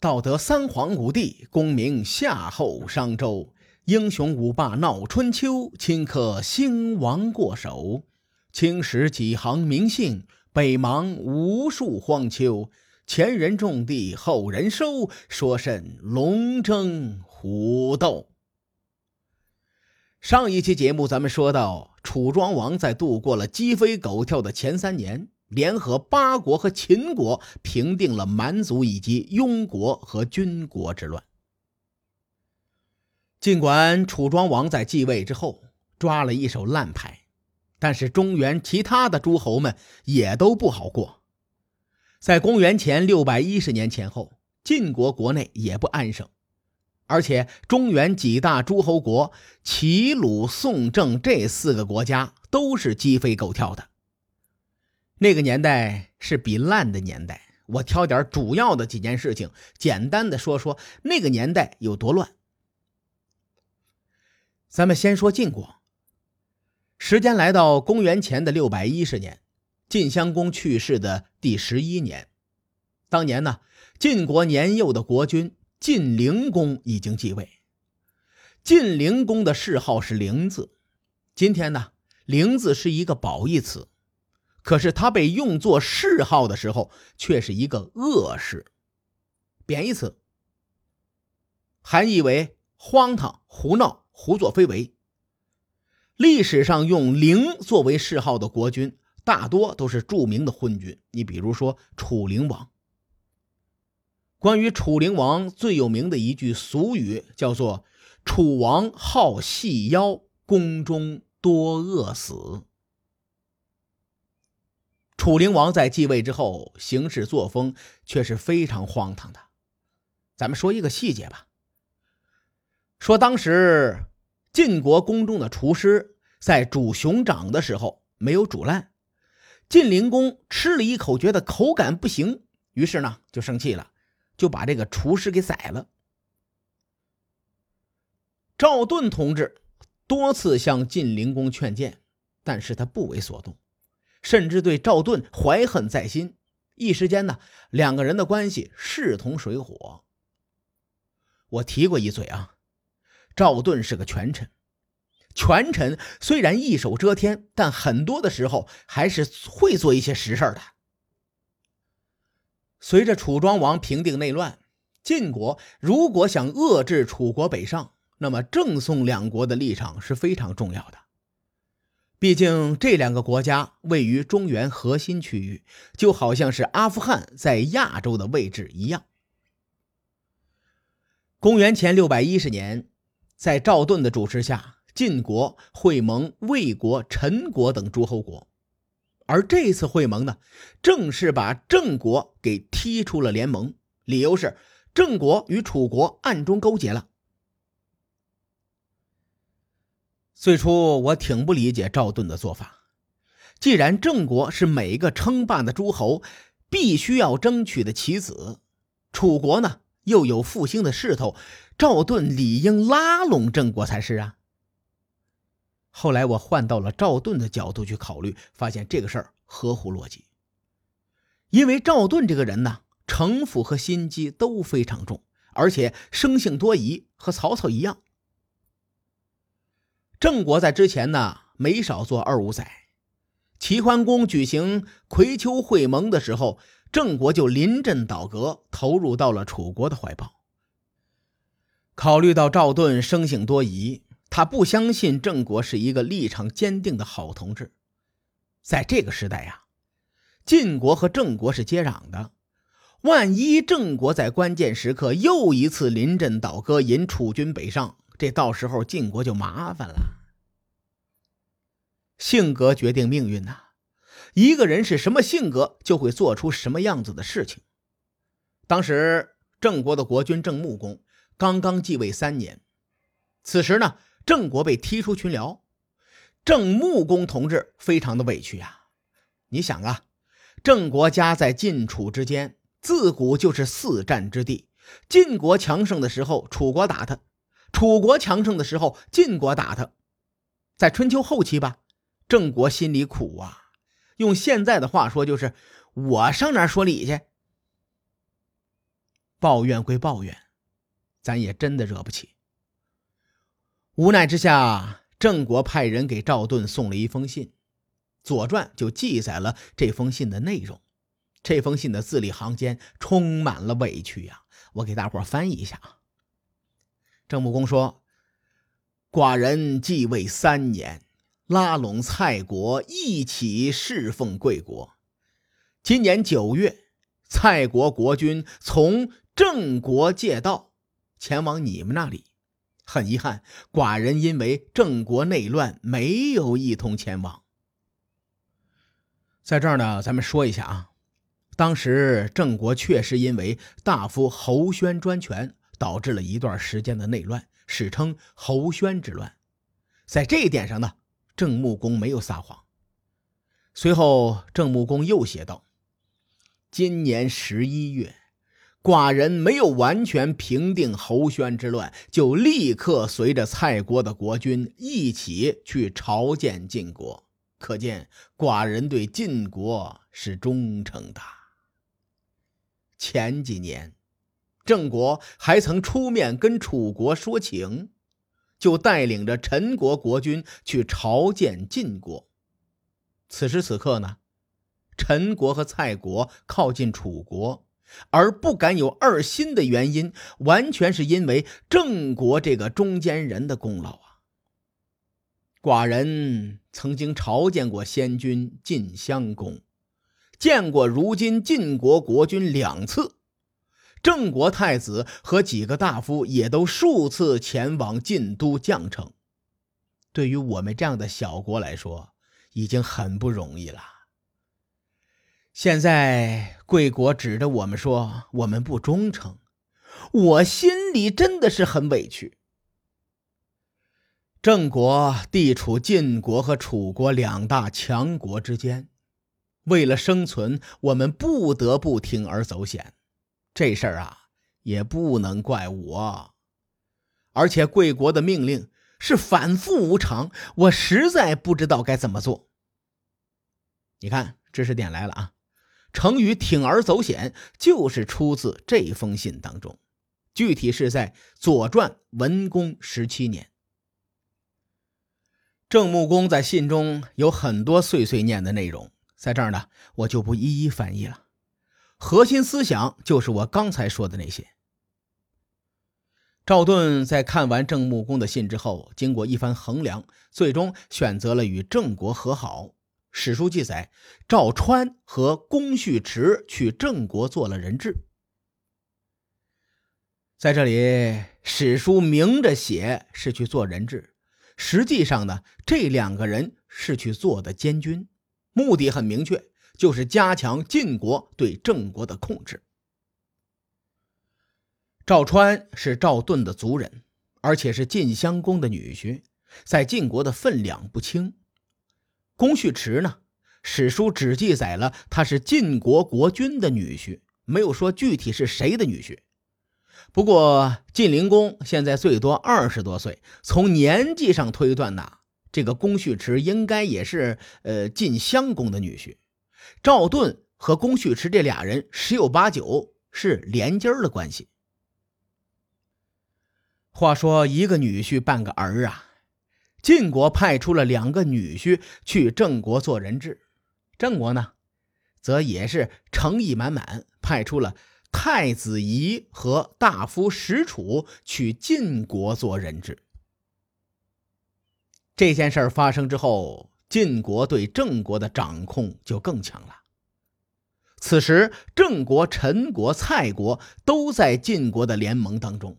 道德三皇五帝，功名夏后商周。英雄五霸闹春秋，顷刻兴亡过手。青史几行名姓，北邙无数荒丘。前人种地，后人收，说甚龙争虎斗？上一期节目咱们说到，楚庄王在度过了鸡飞狗跳的前三年。联合八国和秦国平定了蛮族以及庸国和军国之乱。尽管楚庄王在继位之后抓了一手烂牌，但是中原其他的诸侯们也都不好过。在公元前六百一十年前后，晋国国内也不安生，而且中原几大诸侯国齐、鲁、宋、郑这四个国家都是鸡飞狗跳的。那个年代是比烂的年代，我挑点主要的几件事情，简单的说说那个年代有多乱。咱们先说晋国，时间来到公元前的六百一十年，晋襄公去世的第十一年，当年呢，晋国年幼的国君晋灵公已经继位。晋灵公的谥号是灵字，今天呢，灵字是一个褒义词。可是他被用作谥号的时候，却是一个恶事，贬义词，含义为荒唐、胡闹、胡作非为。历史上用“灵”作为谥号的国君，大多都是著名的昏君。你比如说楚灵王。关于楚灵王最有名的一句俗语叫做“楚王好细腰，宫中多饿死”。楚灵王在继位之后，行事作风却是非常荒唐的。咱们说一个细节吧。说当时晋国宫中的厨师在煮熊掌的时候没有煮烂，晋灵公吃了一口，觉得口感不行，于是呢就生气了，就把这个厨师给宰了。赵盾同志多次向晋灵公劝谏，但是他不为所动。甚至对赵盾怀恨在心，一时间呢，两个人的关系势同水火。我提过一嘴啊，赵盾是个权臣，权臣虽然一手遮天，但很多的时候还是会做一些实事的。随着楚庄王平定内乱，晋国如果想遏制楚国北上，那么郑宋两国的立场是非常重要的。毕竟这两个国家位于中原核心区域，就好像是阿富汗在亚洲的位置一样。公元前六百一十年，在赵盾的主持下，晋国会盟魏国、陈国等诸侯国，而这次会盟呢，正是把郑国给踢出了联盟，理由是郑国与楚国暗中勾结了。最初我挺不理解赵盾的做法。既然郑国是每一个称霸的诸侯必须要争取的棋子，楚国呢又有复兴的势头，赵盾理应拉拢郑国才是啊。后来我换到了赵盾的角度去考虑，发现这个事儿合乎逻辑。因为赵盾这个人呢，城府和心机都非常重，而且生性多疑，和曹操一样。郑国在之前呢，没少做二五仔。齐桓公举行葵丘会盟的时候，郑国就临阵倒戈，投入到了楚国的怀抱。考虑到赵盾生性多疑，他不相信郑国是一个立场坚定的好同志。在这个时代呀，晋国和郑国是接壤的，万一郑国在关键时刻又一次临阵倒戈，引楚军北上。这到时候晋国就麻烦了。性格决定命运呐，一个人是什么性格，就会做出什么样子的事情。当时郑国的国君郑穆公刚刚继位三年，此时呢，郑国被踢出群聊，郑穆公同志非常的委屈啊。你想啊，郑国家在晋楚之间，自古就是四战之地，晋国强盛的时候，楚国打他。楚国强盛的时候，晋国打他，在春秋后期吧，郑国心里苦啊。用现在的话说，就是我上哪说理去？抱怨归抱怨，咱也真的惹不起。无奈之下，郑国派人给赵盾送了一封信，《左传》就记载了这封信的内容。这封信的字里行间充满了委屈呀！我给大伙翻译一下啊。郑穆公说：“寡人继位三年，拉拢蔡国一起侍奉贵国。今年九月，蔡国国君从郑国借道，前往你们那里。很遗憾，寡人因为郑国内乱，没有一同前往。在这儿呢，咱们说一下啊。”当时郑国确实因为大夫侯宣专权，导致了一段时间的内乱，史称侯宣之乱。在这一点上呢，郑穆公没有撒谎。随后，郑穆公又写道：“今年十一月，寡人没有完全平定侯宣之乱，就立刻随着蔡国的国君一起去朝见晋国。可见寡人对晋国是忠诚的。”前几年，郑国还曾出面跟楚国说情，就带领着陈国国君去朝见晋国。此时此刻呢，陈国和蔡国靠近楚国，而不敢有二心的原因，完全是因为郑国这个中间人的功劳啊。寡人曾经朝见过先君晋襄公。见过如今晋国国君两次，郑国太子和几个大夫也都数次前往晋都降城。对于我们这样的小国来说，已经很不容易了。现在贵国指着我们说我们不忠诚，我心里真的是很委屈。郑国地处晋国和楚国两大强国之间。为了生存，我们不得不铤而走险。这事儿啊，也不能怪我。而且贵国的命令是反复无常，我实在不知道该怎么做。你看，知识点来了啊！成语“铤而走险”就是出自这封信当中，具体是在《左传》文公十七年。郑穆公在信中有很多碎碎念的内容。在这儿呢，我就不一一翻译了。核心思想就是我刚才说的那些。赵盾在看完郑穆公的信之后，经过一番衡量，最终选择了与郑国和好。史书记载，赵川和公续迟去郑国做了人质。在这里，史书明着写是去做人质，实际上呢，这两个人是去做的监军。目的很明确，就是加强晋国对郑国的控制。赵川是赵盾的族人，而且是晋襄公的女婿，在晋国的分量不轻。公续迟呢，史书只记载了他是晋国国君的女婿，没有说具体是谁的女婿。不过晋灵公现在最多二十多岁，从年纪上推断呐。这个公续迟应该也是呃晋襄公的女婿，赵盾和公续迟这俩人十有八九是连襟儿的关系。话说一个女婿半个儿啊，晋国派出了两个女婿去郑国做人质，郑国呢，则也是诚意满满，派出了太子仪和大夫石楚去晋国做人质。这件事发生之后，晋国对郑国的掌控就更强了。此时，郑国、陈国、蔡国都在晋国的联盟当中。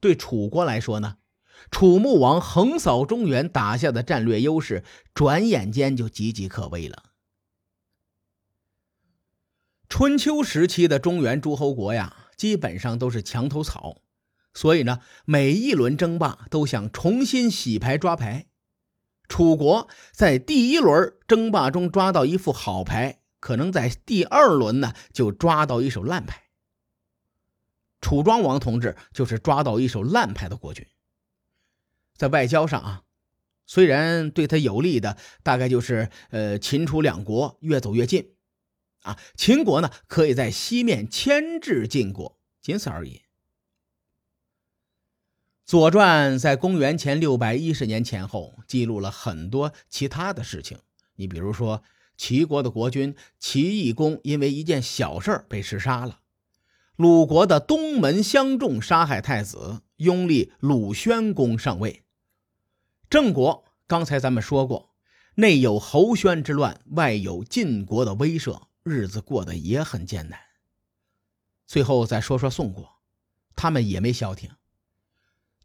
对楚国来说呢，楚穆王横扫中原打下的战略优势，转眼间就岌岌可危了。春秋时期的中原诸侯国呀，基本上都是墙头草，所以呢，每一轮争霸都想重新洗牌抓牌。楚国在第一轮争霸中抓到一副好牌，可能在第二轮呢就抓到一手烂牌。楚庄王同志就是抓到一手烂牌的国君。在外交上啊，虽然对他有利的大概就是呃秦楚两国越走越近，啊秦国呢可以在西面牵制晋国，仅此而已。《左传》在公元前六百一十年前后记录了很多其他的事情，你比如说，齐国的国君齐懿公因为一件小事被弑杀了；鲁国的东门相仲杀害太子，拥立鲁宣公上位；郑国刚才咱们说过，内有侯宣之乱，外有晋国的威慑，日子过得也很艰难。最后再说说宋国，他们也没消停。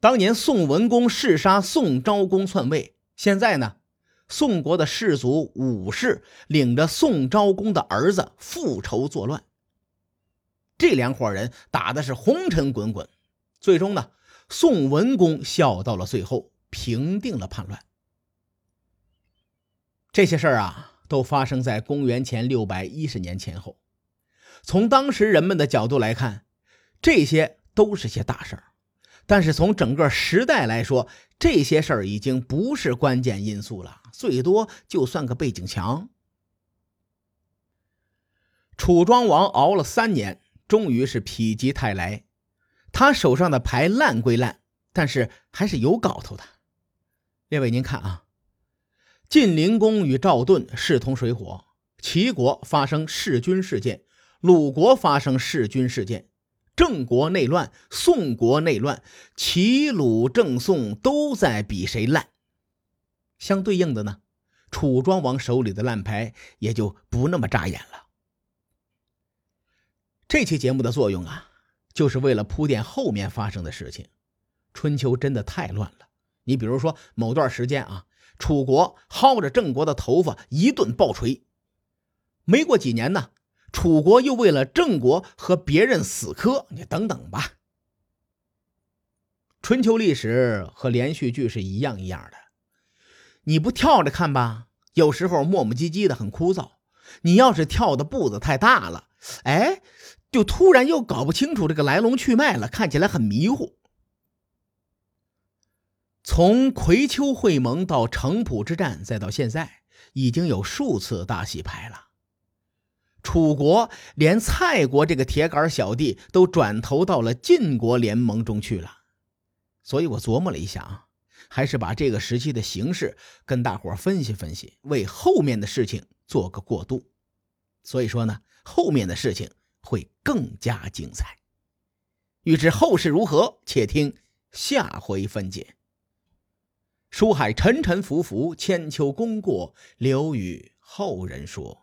当年宋文公弑杀宋昭公篡位，现在呢，宋国的士族武士领着宋昭公的儿子复仇作乱。这两伙人打的是红尘滚滚，最终呢，宋文公笑到了最后，平定了叛乱。这些事儿啊，都发生在公元前六百一十年前后。从当时人们的角度来看，这些都是些大事儿。但是从整个时代来说，这些事儿已经不是关键因素了，最多就算个背景墙。楚庄王熬了三年，终于是否极泰来。他手上的牌烂归烂，但是还是有搞头的。列位，您看啊，晋灵公与赵盾势同水火，齐国发生弑君事件，鲁国发生弑君事件。郑国内乱，宋国内乱，齐鲁郑宋都在比谁烂。相对应的呢，楚庄王手里的烂牌也就不那么扎眼了。这期节目的作用啊，就是为了铺垫后面发生的事情。春秋真的太乱了。你比如说某段时间啊，楚国薅着郑国的头发一顿暴锤，没过几年呢。楚国又为了郑国和别人死磕，你等等吧。春秋历史和连续剧是一样一样的，你不跳着看吧，有时候磨磨唧唧的很枯燥；你要是跳的步子太大了，哎，就突然又搞不清楚这个来龙去脉了，看起来很迷糊。从葵丘会盟到城濮之战，再到现在，已经有数次大洗牌了。楚国连蔡国这个铁杆小弟都转投到了晋国联盟中去了，所以我琢磨了一下啊，还是把这个时期的形势跟大伙分析分析，为后面的事情做个过渡。所以说呢，后面的事情会更加精彩。欲知后事如何，且听下回分解。书海沉沉浮浮，千秋功过留与后人说。